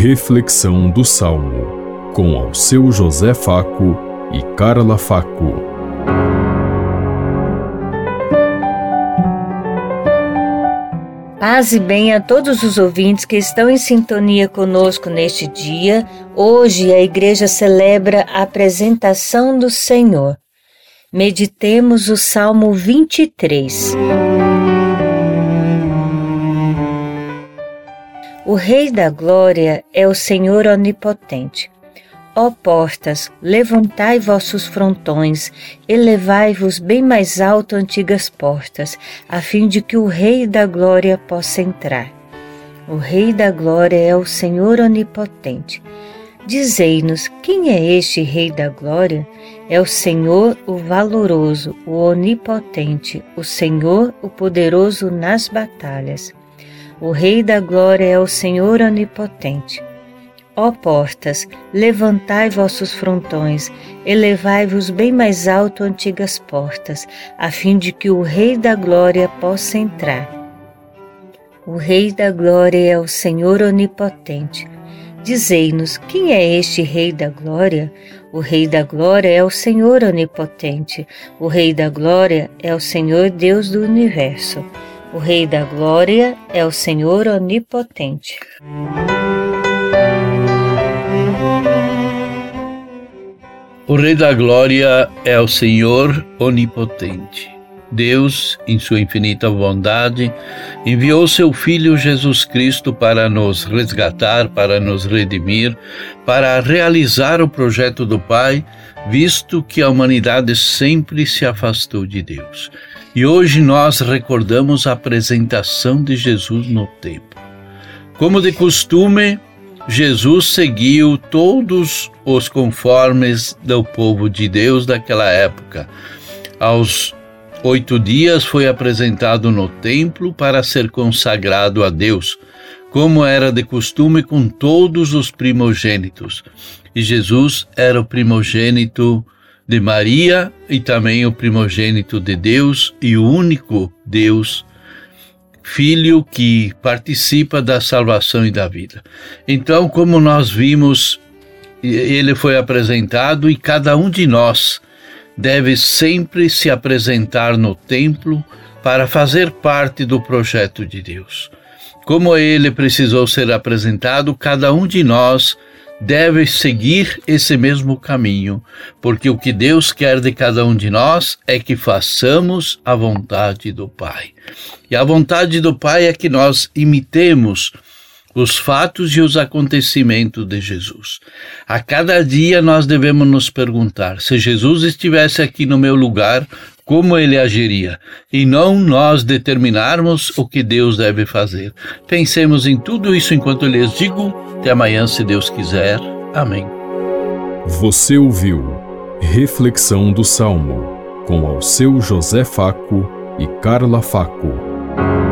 Reflexão do Salmo, com ao seu José Faco e Carla Faco. Paz e bem a todos os ouvintes que estão em sintonia conosco neste dia. Hoje a igreja celebra a apresentação do Senhor. Meditemos o Salmo 23. O Rei da Glória é o Senhor Onipotente. Ó portas, levantai vossos frontões, elevai-vos bem mais alto, antigas portas, a fim de que o Rei da Glória possa entrar. O Rei da Glória é o Senhor Onipotente. Dizei-nos quem é este Rei da Glória? É o Senhor, o valoroso, o onipotente, o Senhor, o poderoso nas batalhas. O Rei da Glória é o Senhor Onipotente. Ó portas, levantai vossos frontões, elevai-vos bem mais alto, antigas portas, a fim de que o Rei da Glória possa entrar. O Rei da Glória é o Senhor Onipotente. Dizei-nos quem é este Rei da Glória? O Rei da Glória é o Senhor Onipotente. O Rei da Glória é o Senhor Deus do universo. O Rei da Glória é o Senhor Onipotente. O Rei da Glória é o Senhor Onipotente. Deus, em sua infinita bondade, enviou seu Filho Jesus Cristo para nos resgatar, para nos redimir, para realizar o projeto do Pai, visto que a humanidade sempre se afastou de Deus. E hoje nós recordamos a apresentação de Jesus no templo. Como de costume, Jesus seguiu todos os conformes do povo de Deus daquela época. Aos oito dias foi apresentado no templo para ser consagrado a Deus, como era de costume com todos os primogênitos. E Jesus era o primogênito de Maria e também o primogênito de Deus e o único Deus, Filho que participa da salvação e da vida. Então, como nós vimos, ele foi apresentado e cada um de nós deve sempre se apresentar no templo para fazer parte do projeto de Deus. Como ele precisou ser apresentado, cada um de nós deve seguir esse mesmo caminho, porque o que Deus quer de cada um de nós é que façamos a vontade do Pai. E a vontade do Pai é que nós imitemos os fatos e os acontecimentos de Jesus. A cada dia nós devemos nos perguntar: se Jesus estivesse aqui no meu lugar, como ele agiria? E não nós determinarmos o que Deus deve fazer. Pensemos em tudo isso enquanto eu lhes digo. Até amanhã, se Deus quiser. Amém. Você ouviu Reflexão do Salmo com ao seu José Faco e Carla Faco.